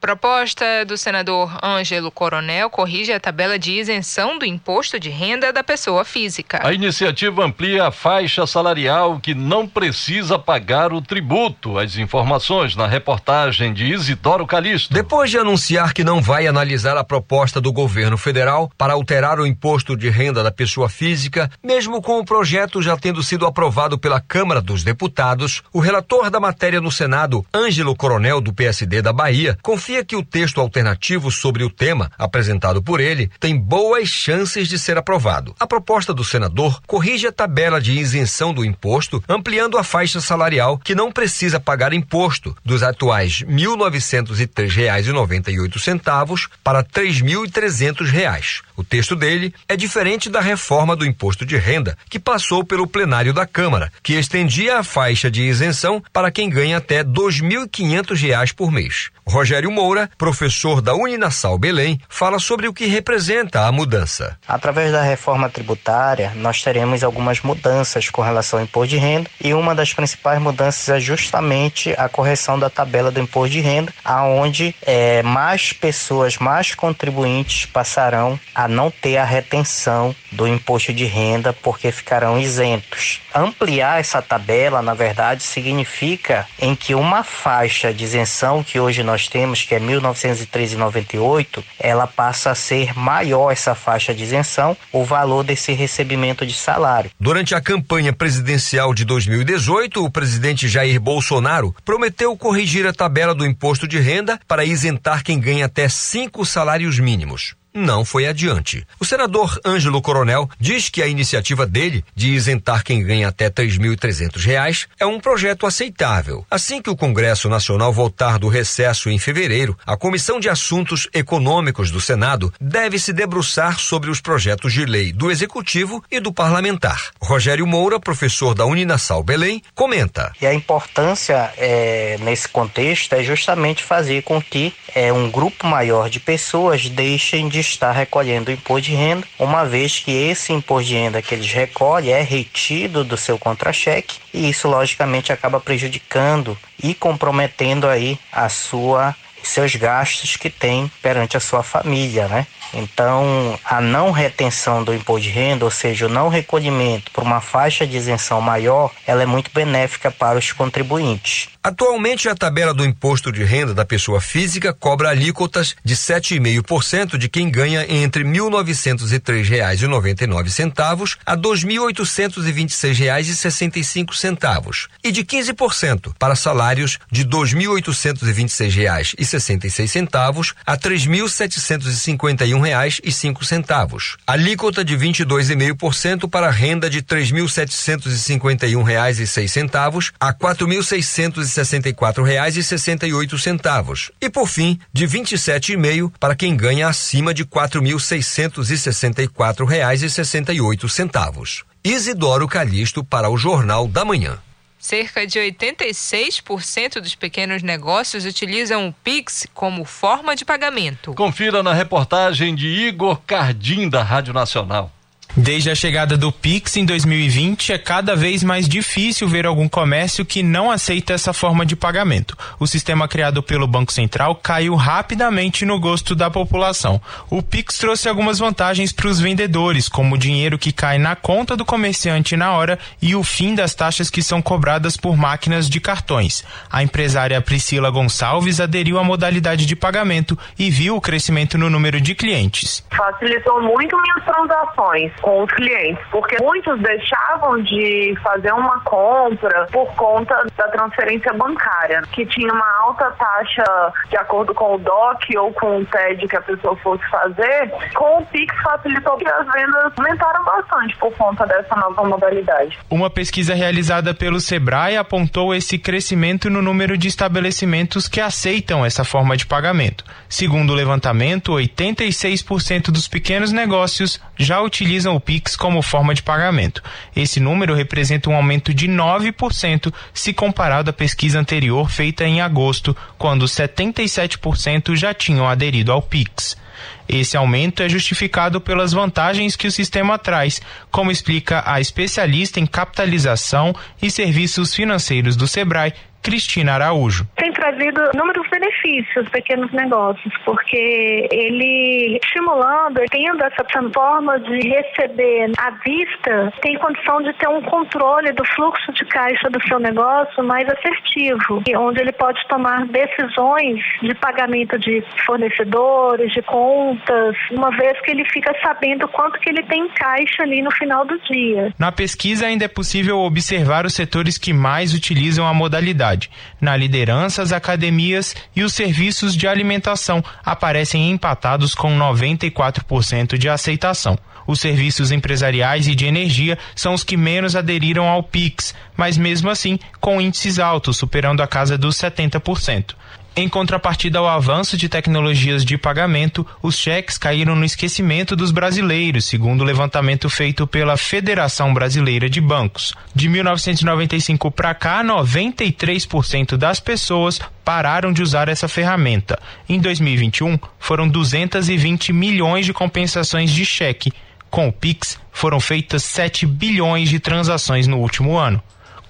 Proposta do senador Ângelo Coronel corrige a tabela de isenção do imposto de renda da pessoa física. A iniciativa amplia a faixa salarial que não precisa pagar o tributo. As informações na reportagem de Isidoro Calixto. Depois de anunciar que não vai analisar a proposta do governo federal para alterar o imposto de renda da pessoa física, mesmo com o projeto já tendo sido aprovado pela Câmara dos Deputados, o relator da matéria no Senado, Ângelo Coronel, do PSD da Bahia, confirma confia que o texto alternativo sobre o tema, apresentado por ele, tem boas chances de ser aprovado. A proposta do senador corrige a tabela de isenção do imposto, ampliando a faixa salarial que não precisa pagar imposto, dos atuais R$ 1.903,98 para R$ 3.300. O texto dele é diferente da reforma do imposto de renda, que passou pelo plenário da Câmara, que estendia a faixa de isenção para quem ganha até R$ 2.500 por mês. Rogério Moura, professor da Uninasal Belém, fala sobre o que representa a mudança. Através da reforma tributária, nós teremos algumas mudanças com relação ao imposto de renda e uma das principais mudanças é justamente a correção da tabela do imposto de renda, aonde é, mais pessoas, mais contribuintes passarão a não ter a retenção do imposto de renda porque ficarão isentos. Ampliar essa tabela, na verdade, significa em que uma faixa de isenção que hoje nós temos, que é 1913,98, ela passa a ser maior essa faixa de isenção, o valor desse recebimento de salário. Durante a campanha presidencial de 2018, o presidente Jair Bolsonaro prometeu corrigir a tabela do imposto de renda para isentar quem ganha até cinco salários mínimos não foi adiante. O senador Ângelo Coronel diz que a iniciativa dele de isentar quem ganha até R$ 3.300 é um projeto aceitável. Assim que o Congresso Nacional voltar do recesso em fevereiro, a Comissão de Assuntos Econômicos do Senado deve se debruçar sobre os projetos de lei do Executivo e do Parlamentar. Rogério Moura, professor da Uninasal Belém, comenta. E a importância é, nesse contexto é justamente fazer com que é, um grupo maior de pessoas deixem de está recolhendo o imposto de renda, uma vez que esse imposto de renda que eles recolhem é retido do seu contra-cheque e isso logicamente acaba prejudicando e comprometendo aí a sua seus gastos que tem perante a sua família, né? Então, a não retenção do imposto de renda, ou seja, o não recolhimento por uma faixa de isenção maior, ela é muito benéfica para os contribuintes. Atualmente, a tabela do imposto de renda da pessoa física cobra alíquotas de 7,5% de quem ganha entre R$ 1.903,99 a R$ 2.826,65 e de 15% para salários de R$ 2.826,66 a R$ 3.751,05. Alíquota de 22,5% para renda de R$ 3.751,06 a R$ 4.600 sessenta reais e sessenta e oito centavos. E por fim, de vinte e sete e meio para quem ganha acima de quatro mil seiscentos e sessenta e quatro reais e sessenta e oito centavos. Isidoro Calixto para o Jornal da Manhã. Cerca de 86% dos pequenos negócios utilizam o Pix como forma de pagamento. Confira na reportagem de Igor Cardim, da Rádio Nacional. Desde a chegada do Pix em 2020, é cada vez mais difícil ver algum comércio que não aceita essa forma de pagamento. O sistema criado pelo Banco Central caiu rapidamente no gosto da população. O Pix trouxe algumas vantagens para os vendedores, como o dinheiro que cai na conta do comerciante na hora e o fim das taxas que são cobradas por máquinas de cartões. A empresária Priscila Gonçalves aderiu à modalidade de pagamento e viu o crescimento no número de clientes. Facilitou muito minhas transações com os clientes, porque muitos deixavam de fazer uma compra por conta da transferência bancária, que tinha uma alta taxa de acordo com o DOC ou com o TED que a pessoa fosse fazer. Com o Pix facilitou que as vendas aumentaram bastante por conta dessa nova modalidade. Uma pesquisa realizada pelo Sebrae apontou esse crescimento no número de estabelecimentos que aceitam essa forma de pagamento. Segundo o levantamento, 86% dos pequenos negócios já utilizam o Pix como forma de pagamento. Esse número representa um aumento de 9% se comparado à pesquisa anterior feita em agosto, quando 77% já tinham aderido ao Pix. Esse aumento é justificado pelas vantagens que o sistema traz, como explica a especialista em capitalização e serviços financeiros do Sebrae, Cristina Araújo. Tem trazido inúmeros benefícios pequenos negócios, porque ele estimulando, tendo essa forma de receber à vista, tem condição de ter um controle do fluxo de caixa do seu negócio mais assertivo, onde ele pode tomar decisões de pagamento de fornecedores, de contas, uma vez que ele fica sabendo quanto que ele tem em caixa ali no final do dia. Na pesquisa ainda é possível observar os setores que mais utilizam a modalidade cidade. Na liderança, as academias e os serviços de alimentação aparecem empatados com 94% de aceitação. Os serviços empresariais e de energia são os que menos aderiram ao PIX, mas mesmo assim com índices altos, superando a casa dos 70%. Em contrapartida ao avanço de tecnologias de pagamento, os cheques caíram no esquecimento dos brasileiros, segundo o levantamento feito pela Federação Brasileira de Bancos. De 1995 para cá, 93% das pessoas pararam de usar essa ferramenta. Em 2021, foram 220 milhões de compensações de cheque. Com o Pix, foram feitas 7 bilhões de transações no último ano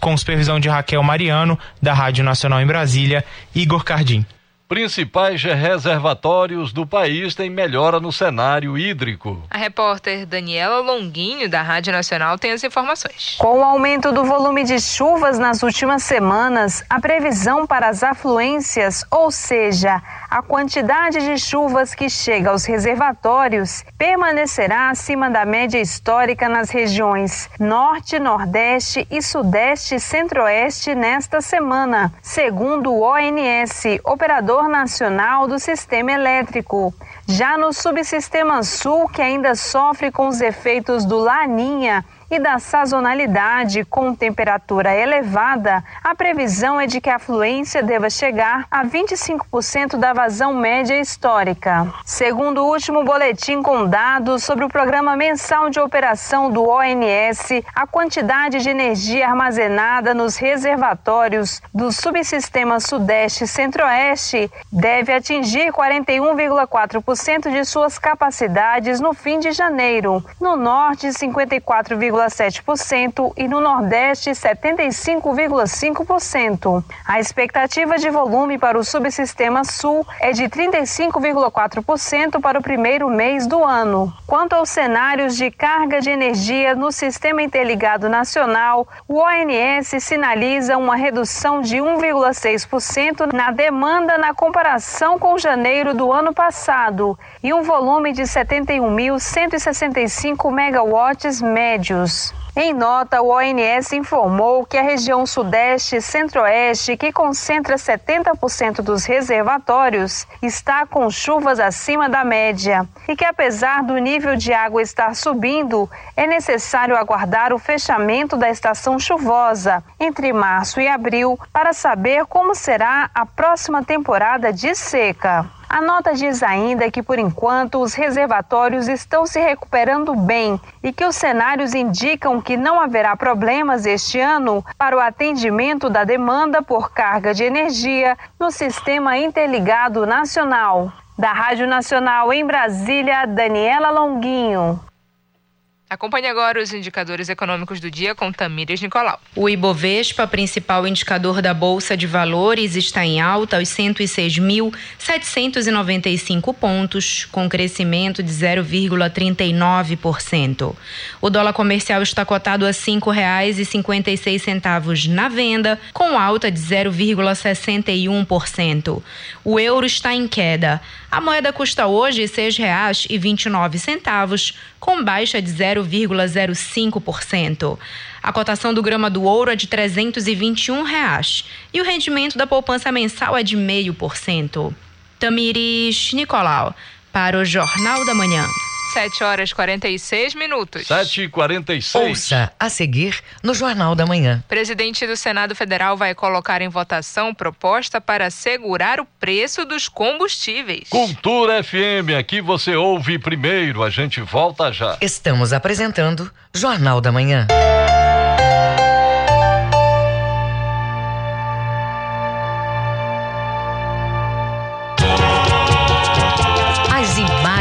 com supervisão de Raquel Mariano, da Rádio Nacional em Brasília, Igor Cardim. Principais reservatórios do país têm melhora no cenário hídrico. A repórter Daniela Longuinho, da Rádio Nacional, tem as informações. Com o aumento do volume de chuvas nas últimas semanas, a previsão para as afluências, ou seja, a quantidade de chuvas que chega aos reservatórios, permanecerá acima da média histórica nas regiões Norte, Nordeste e Sudeste e Centro-Oeste nesta semana, segundo o ONS, operador nacional do sistema elétrico. Já no subsistema sul, que ainda sofre com os efeitos do Laninha, e da sazonalidade com temperatura elevada, a previsão é de que a fluência deva chegar a 25% da vazão média histórica. Segundo o último boletim com dados sobre o programa mensal de operação do ONS, a quantidade de energia armazenada nos reservatórios do subsistema Sudeste e Centro-Oeste deve atingir 41,4% de suas capacidades no fim de janeiro. No Norte, 54,5% 75,7% e no Nordeste 75,5%. A expectativa de volume para o subsistema Sul é de 35,4% para o primeiro mês do ano. Quanto aos cenários de carga de energia no Sistema Interligado Nacional, o ONS sinaliza uma redução de 1,6% na demanda na comparação com janeiro do ano passado e um volume de 71.165 megawatts médios. Em nota, o ONS informou que a região Sudeste e Centro-Oeste, que concentra 70% dos reservatórios, está com chuvas acima da média e que, apesar do nível de água estar subindo, é necessário aguardar o fechamento da estação chuvosa entre março e abril para saber como será a próxima temporada de seca. A nota diz ainda que, por enquanto, os reservatórios estão se recuperando bem e que os cenários indicam que não haverá problemas este ano para o atendimento da demanda por carga de energia no Sistema Interligado Nacional. Da Rádio Nacional em Brasília, Daniela Longuinho. Acompanhe agora os indicadores econômicos do dia com Tamires Nicolau. O Ibovespa, principal indicador da Bolsa de Valores, está em alta aos 106.795 pontos, com crescimento de 0,39%. O dólar comercial está cotado a R$ 5,56 na venda, com alta de 0,61%. O euro está em queda. A moeda custa hoje R$ 6,29, com baixa de 0,05%. A cotação do grama do ouro é de 321 reais, e o rendimento da poupança mensal é de 0,5%. Tamires Nicolau, para o Jornal da Manhã. 7 horas 46 minutos. 7 e 46 Ouça a seguir no Jornal da Manhã. Presidente do Senado Federal vai colocar em votação proposta para segurar o preço dos combustíveis. Cultura FM, aqui você ouve primeiro, a gente volta já. Estamos apresentando Jornal da Manhã.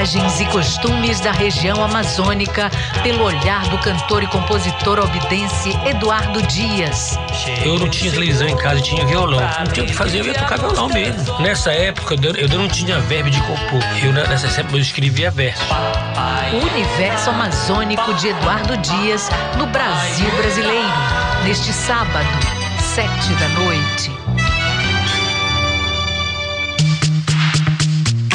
Imagens e costumes da região amazônica pelo olhar do cantor e compositor albidense Eduardo Dias. Eu não tinha televisão em casa, tinha violão. Não tinha o que fazer, eu ia tocar violão mesmo. Nessa época, eu não tinha verbo de compor. Eu, nessa época, eu escrevia verso. O universo amazônico de Eduardo Dias no Brasil brasileiro. Neste sábado, sete da noite.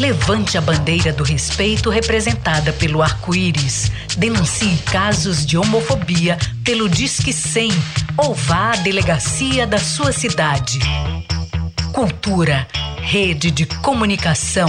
Levante a bandeira do respeito representada pelo arco-íris. Denuncie casos de homofobia pelo Disque 100 ou vá à delegacia da sua cidade. Cultura, rede de comunicação.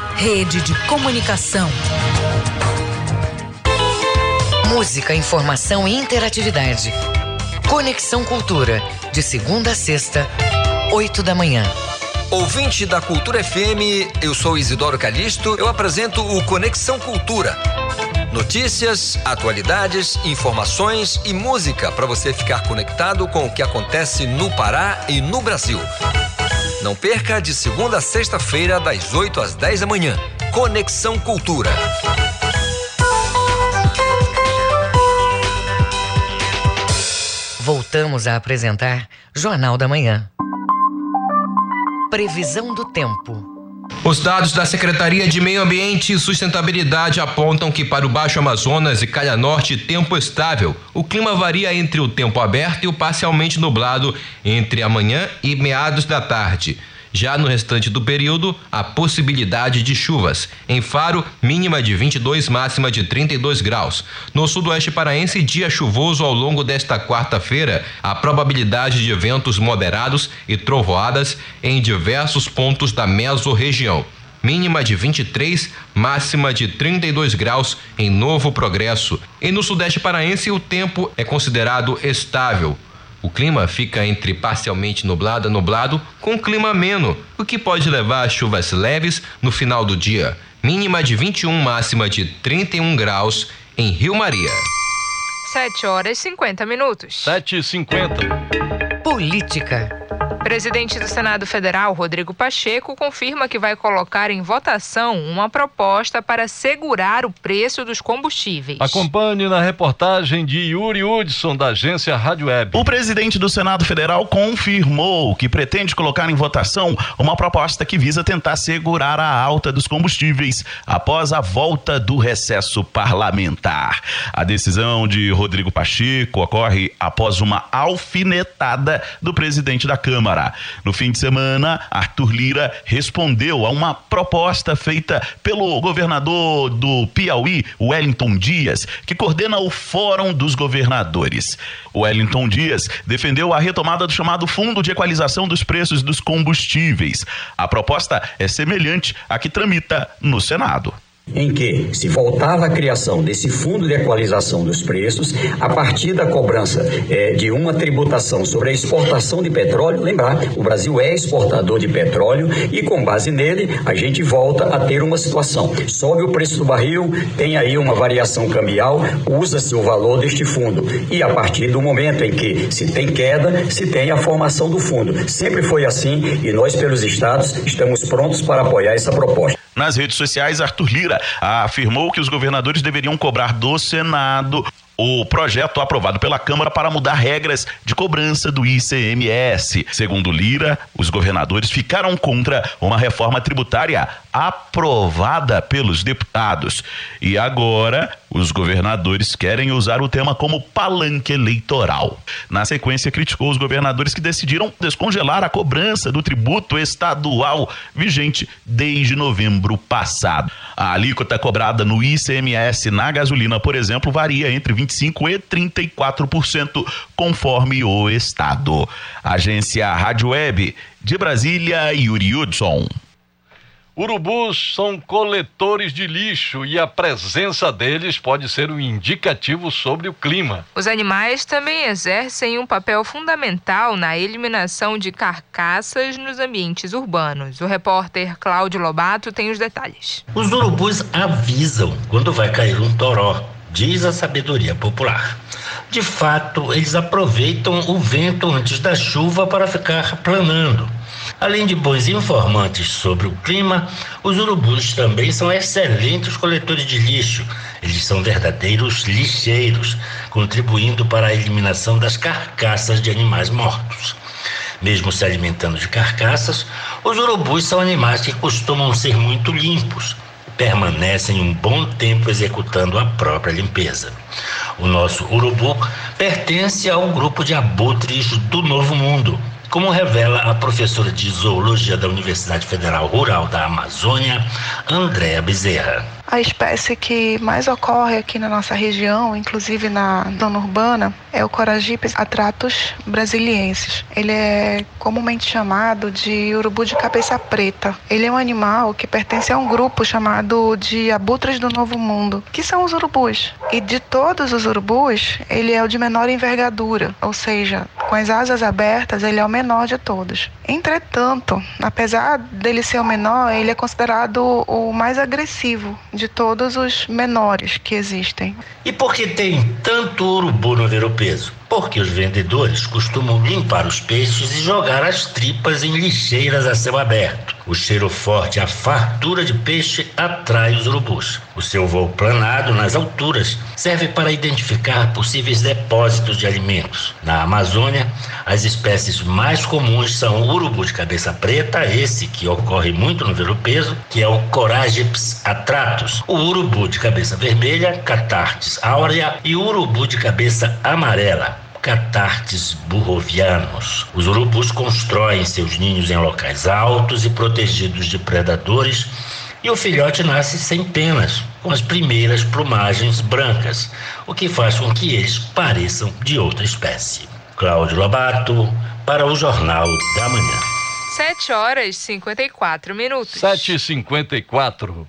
Rede de comunicação. Música, informação e interatividade. Conexão Cultura, de segunda a sexta, oito da manhã. Ouvinte da Cultura FM, eu sou Isidoro Calixto, eu apresento o Conexão Cultura. Notícias, atualidades, informações e música para você ficar conectado com o que acontece no Pará e no Brasil. Não perca de segunda a sexta-feira, das 8 às 10 da manhã. Conexão Cultura. Voltamos a apresentar Jornal da Manhã. Previsão do tempo. Os dados da Secretaria de Meio Ambiente e Sustentabilidade apontam que para o Baixo Amazonas e Calha Norte, tempo estável. O clima varia entre o tempo aberto e o parcialmente nublado entre amanhã e meados da tarde. Já no restante do período, a possibilidade de chuvas. Em Faro, mínima de 22, máxima de 32 graus. No sudoeste paraense, dia chuvoso ao longo desta quarta-feira. A probabilidade de ventos moderados e trovoadas em diversos pontos da mesorregião. Mínima de 23, máxima de 32 graus em Novo Progresso. E no sudeste paraense, o tempo é considerado estável. O clima fica entre parcialmente nublado a nublado, com clima ameno, o que pode levar a chuvas leves no final do dia. Mínima de 21, máxima de 31 graus em Rio Maria. 7 horas e 50 minutos. 7 e 50. Política. Presidente do Senado Federal, Rodrigo Pacheco, confirma que vai colocar em votação uma proposta para segurar o preço dos combustíveis. Acompanhe na reportagem de Yuri Hudson, da agência Rádio Web. O presidente do Senado Federal confirmou que pretende colocar em votação uma proposta que visa tentar segurar a alta dos combustíveis após a volta do recesso parlamentar. A decisão de Rodrigo Pacheco ocorre após uma alfinetada do presidente da Câmara. Câmara. No fim de semana, Arthur Lira respondeu a uma proposta feita pelo governador do Piauí, Wellington Dias, que coordena o Fórum dos Governadores. Wellington Dias defendeu a retomada do chamado Fundo de Equalização dos Preços dos Combustíveis. A proposta é semelhante à que tramita no Senado em que se voltava à criação desse fundo de equalização dos preços a partir da cobrança é, de uma tributação sobre a exportação de petróleo. Lembrar, o Brasil é exportador de petróleo e com base nele a gente volta a ter uma situação. Sobe o preço do barril, tem aí uma variação cambial, usa-se o valor deste fundo e a partir do momento em que se tem queda, se tem a formação do fundo. Sempre foi assim e nós pelos estados estamos prontos para apoiar essa proposta. Nas redes sociais, Arthur Lira afirmou que os governadores deveriam cobrar do Senado o projeto aprovado pela Câmara para mudar regras de cobrança do ICMS. Segundo Lira, os governadores ficaram contra uma reforma tributária aprovada pelos deputados. E agora, os governadores querem usar o tema como palanque eleitoral. Na sequência, criticou os governadores que decidiram descongelar a cobrança do tributo estadual vigente desde novembro passado. A alíquota cobrada no ICMS na gasolina, por exemplo, varia entre 20 25% e 34%, conforme o Estado. Agência Rádio Web de Brasília, Yuri Hudson. Urubus são coletores de lixo e a presença deles pode ser um indicativo sobre o clima. Os animais também exercem um papel fundamental na eliminação de carcaças nos ambientes urbanos. O repórter Cláudio Lobato tem os detalhes. Os urubus avisam quando vai cair um toró diz a sabedoria popular. De fato, eles aproveitam o vento antes da chuva para ficar planando. Além de bons informantes sobre o clima, os urubus também são excelentes coletores de lixo. Eles são verdadeiros lixeiros, contribuindo para a eliminação das carcaças de animais mortos. Mesmo se alimentando de carcaças, os urubus são animais que costumam ser muito limpos permanecem um bom tempo executando a própria limpeza. O nosso urubu pertence ao grupo de abutres do Novo Mundo, como revela a professora de zoologia da Universidade Federal Rural da Amazônia, Andréa Bezerra. A espécie que mais ocorre aqui na nossa região, inclusive na zona urbana, é o Coragipes atratus brasiliensis. Ele é comumente chamado de urubu de cabeça preta. Ele é um animal que pertence a um grupo chamado de abutres do Novo Mundo, que são os urubus. E de todos os urubus, ele é o de menor envergadura, ou seja, com as asas abertas, ele é o menor de todos. Entretanto, apesar dele ser o menor, ele é considerado o mais agressivo de todos os menores que existem. E por que tem tanto urubu no ver-o-peso? porque os vendedores costumam limpar os peixes e jogar as tripas em lixeiras a céu aberto. O cheiro forte, a fartura de peixe atrai os urubus. O seu voo planado nas alturas serve para identificar possíveis depósitos de alimentos. Na Amazônia, as espécies mais comuns são o urubu de cabeça preta, esse que ocorre muito no velo-peso, que é o Corageps atratus, o urubu de cabeça vermelha, Catartes aurea e o urubu de cabeça amarela, catartes burrovianos. Os urubus constroem seus ninhos em locais altos e protegidos de predadores e o filhote nasce sem penas, com as primeiras plumagens brancas, o que faz com que eles pareçam de outra espécie. Cláudio Lobato, para o Jornal da Manhã. 7 horas e 54 minutos. 7 e 54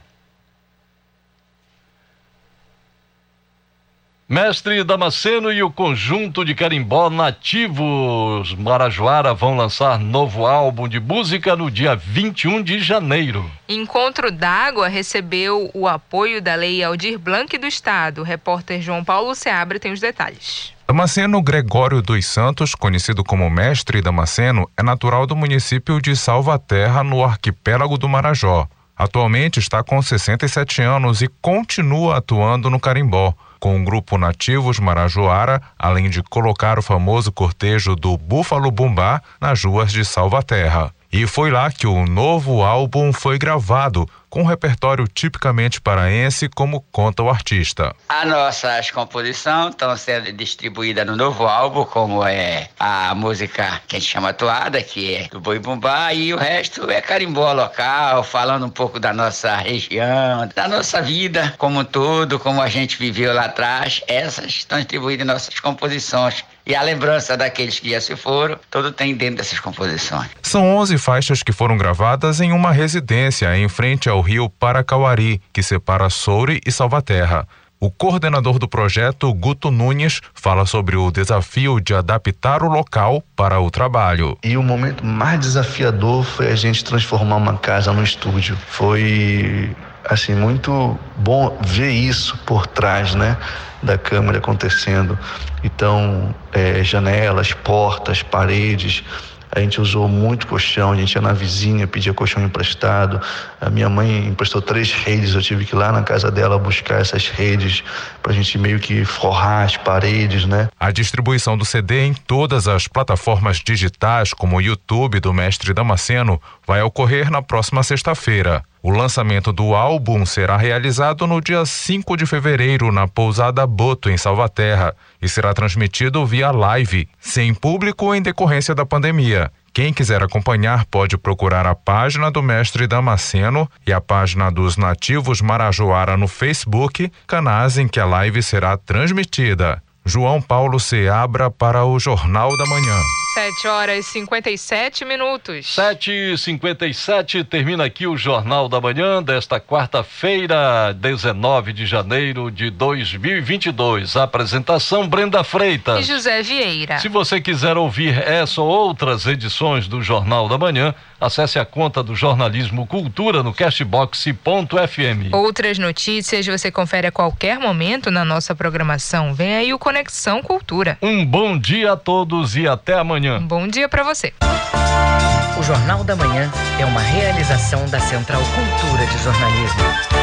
Mestre Damasceno e o conjunto de carimbó nativos Marajoara vão lançar novo álbum de música no dia 21 de janeiro. Encontro d'Água recebeu o apoio da Lei Aldir Blanc do Estado. O repórter João Paulo Seabra tem os detalhes. Damasceno Gregório dos Santos, conhecido como Mestre Damasceno, é natural do município de Salvaterra, no arquipélago do Marajó. Atualmente está com 67 anos e continua atuando no carimbó com o grupo Nativos Marajoara, além de colocar o famoso cortejo do Búfalo Bumbá nas ruas de Salvaterra. E foi lá que o novo álbum foi gravado, com um repertório tipicamente paraense, como conta o artista. As nossas composições estão sendo distribuídas no novo álbum, como é a música que a gente chama Atuada, que é do Boi Bumbá, e o resto é carimbó local, falando um pouco da nossa região, da nossa vida como um todo, como a gente viveu lá atrás. Essas estão distribuídas em nossas composições e a lembrança daqueles que já se foram, tudo tem dentro dessas composições. São 11 faixas que foram gravadas em uma residência em frente ao rio Paracauari, que separa Soure e Salvaterra. O coordenador do projeto, Guto Nunes, fala sobre o desafio de adaptar o local para o trabalho. E o momento mais desafiador foi a gente transformar uma casa no estúdio. Foi assim muito bom ver isso por trás, né, da câmera acontecendo. Então, é, janelas, portas, paredes, a gente usou muito colchão, a gente ia na vizinha, pedia colchão emprestado. A minha mãe emprestou três redes, eu tive que ir lá na casa dela buscar essas redes para a gente meio que forrar as paredes, né? A distribuição do CD em todas as plataformas digitais, como o YouTube do Mestre Damasceno, vai ocorrer na próxima sexta-feira. O lançamento do álbum será realizado no dia 5 de fevereiro na Pousada Boto, em Salvaterra, e será transmitido via live, sem público em decorrência da pandemia. Quem quiser acompanhar pode procurar a página do Mestre Damasceno e a página dos Nativos Marajoara no Facebook, canais em que a live será transmitida. João Paulo Seabra para o Jornal da Manhã. 7 horas e 57 minutos. 7 e 57 termina aqui o Jornal da Manhã desta quarta-feira, 19 de janeiro de 2022. apresentação Brenda Freitas e José Vieira. Se você quiser ouvir essa ou outras edições do Jornal da Manhã, acesse a conta do Jornalismo Cultura no cashbox.fm. Outras notícias você confere a qualquer momento na nossa programação. Vem aí o Conexão Cultura. Um bom dia a todos e até amanhã. Um bom dia para você. O Jornal da Manhã é uma realização da Central Cultura de Jornalismo.